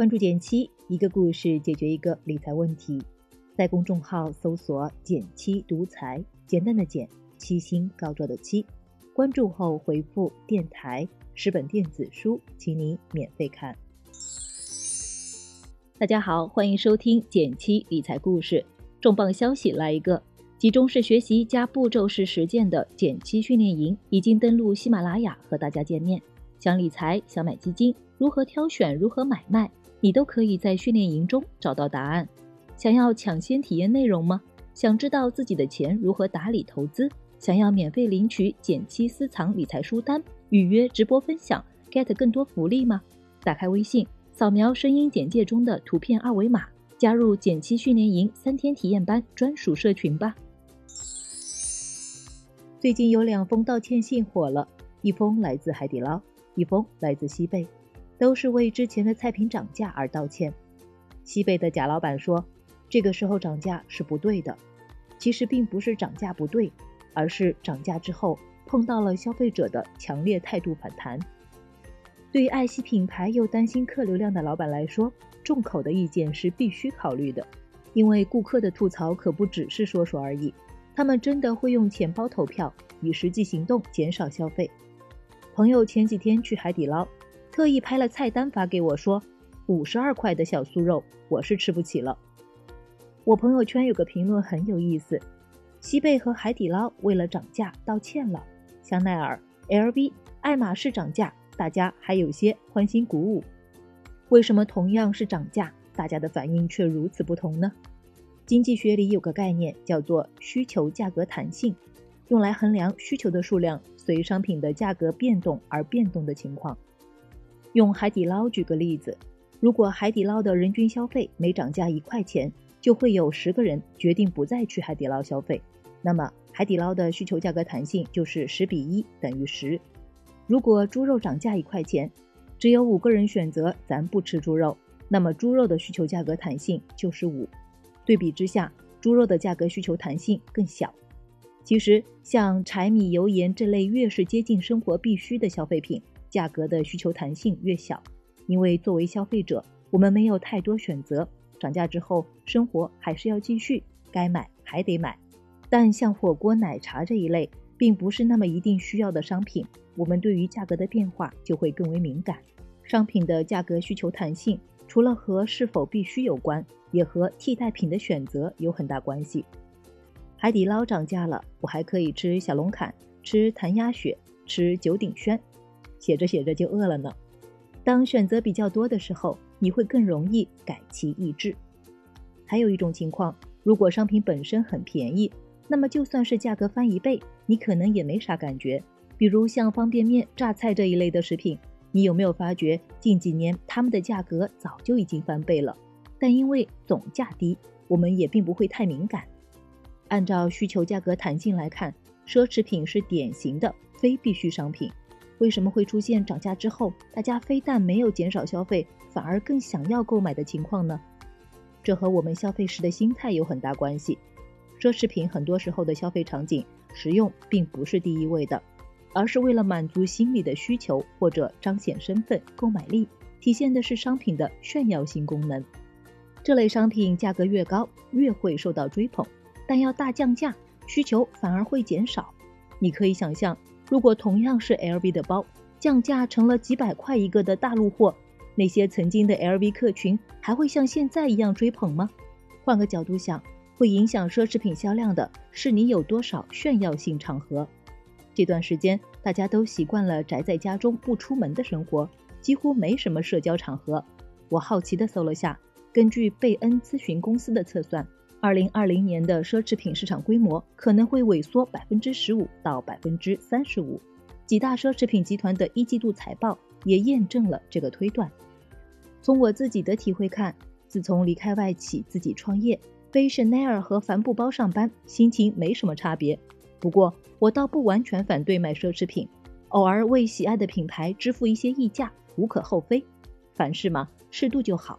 关注减七，一个故事解决一个理财问题。在公众号搜索“减七独裁，简单的减，七星高照的七。关注后回复“电台”十本电子书，请你免费看。大家好，欢迎收听减七理财故事。重磅消息来一个，集中式学习加步骤式实践的减七训练营已经登陆喜马拉雅，和大家见面。想理财，想买基金，如何挑选，如何买卖？你都可以在训练营中找到答案。想要抢先体验内容吗？想知道自己的钱如何打理投资？想要免费领取减七私藏理财书单，预约直播分享，get 更多福利吗？打开微信，扫描声音简介中的图片二维码，加入减七训练营三天体验班专属社群吧。最近有两封道歉信火了，一封来自海底捞，一封来自西贝。都是为之前的菜品涨价而道歉。西贝的贾老板说：“这个时候涨价是不对的。”其实并不是涨价不对，而是涨价之后碰到了消费者的强烈态度反弹。对于爱惜品牌又担心客流量的老板来说，众口的意见是必须考虑的，因为顾客的吐槽可不只是说说而已，他们真的会用钱包投票，以实际行动减少消费。朋友前几天去海底捞。特意拍了菜单发给我，说五十二块的小酥肉，我是吃不起了。我朋友圈有个评论很有意思：西贝和海底捞为了涨价道歉了，香奈儿、LV、爱马仕涨价，大家还有些欢欣鼓舞。为什么同样是涨价，大家的反应却如此不同呢？经济学里有个概念叫做需求价格弹性，用来衡量需求的数量随商品的价格变动而变动的情况。用海底捞举个例子，如果海底捞的人均消费每涨价一块钱，就会有十个人决定不再去海底捞消费。那么海底捞的需求价格弹性就是十比一等于十。如果猪肉涨价一块钱，只有五个人选择咱不吃猪肉，那么猪肉的需求价格弹性就是五。对比之下，猪肉的价格需求弹性更小。其实像柴米油盐这类越是接近生活必需的消费品。价格的需求弹性越小，因为作为消费者，我们没有太多选择。涨价之后，生活还是要继续，该买还得买。但像火锅、奶茶这一类，并不是那么一定需要的商品，我们对于价格的变化就会更为敏感。商品的价格需求弹性，除了和是否必须有关，也和替代品的选择有很大关系。海底捞涨价了，我还可以吃小龙坎，吃谭鸭血，吃九鼎轩。写着写着就饿了呢。当选择比较多的时候，你会更容易改其意志。还有一种情况，如果商品本身很便宜，那么就算是价格翻一倍，你可能也没啥感觉。比如像方便面、榨菜这一类的食品，你有没有发觉近几年它们的价格早就已经翻倍了？但因为总价低，我们也并不会太敏感。按照需求价格弹性来看，奢侈品是典型的非必需商品。为什么会出现涨价之后，大家非但没有减少消费，反而更想要购买的情况呢？这和我们消费时的心态有很大关系。奢侈品很多时候的消费场景，实用并不是第一位的，而是为了满足心理的需求或者彰显身份、购买力，体现的是商品的炫耀性功能。这类商品价格越高，越会受到追捧，但要大降价，需求反而会减少。你可以想象。如果同样是 LV 的包，降价成了几百块一个的大陆货，那些曾经的 LV 客群还会像现在一样追捧吗？换个角度想，会影响奢侈品销量的是你有多少炫耀性场合。这段时间大家都习惯了宅在家中不出门的生活，几乎没什么社交场合。我好奇的搜了下，根据贝恩咨询公司的测算。二零二零年的奢侈品市场规模可能会萎缩百分之十五到百分之三十五，几大奢侈品集团的一季度财报也验证了这个推断。从我自己的体会看，自从离开外企自己创业，背香奈儿和帆布包上班，心情没什么差别。不过我倒不完全反对买奢侈品，偶尔为喜爱的品牌支付一些溢价无可厚非。凡事嘛，适度就好。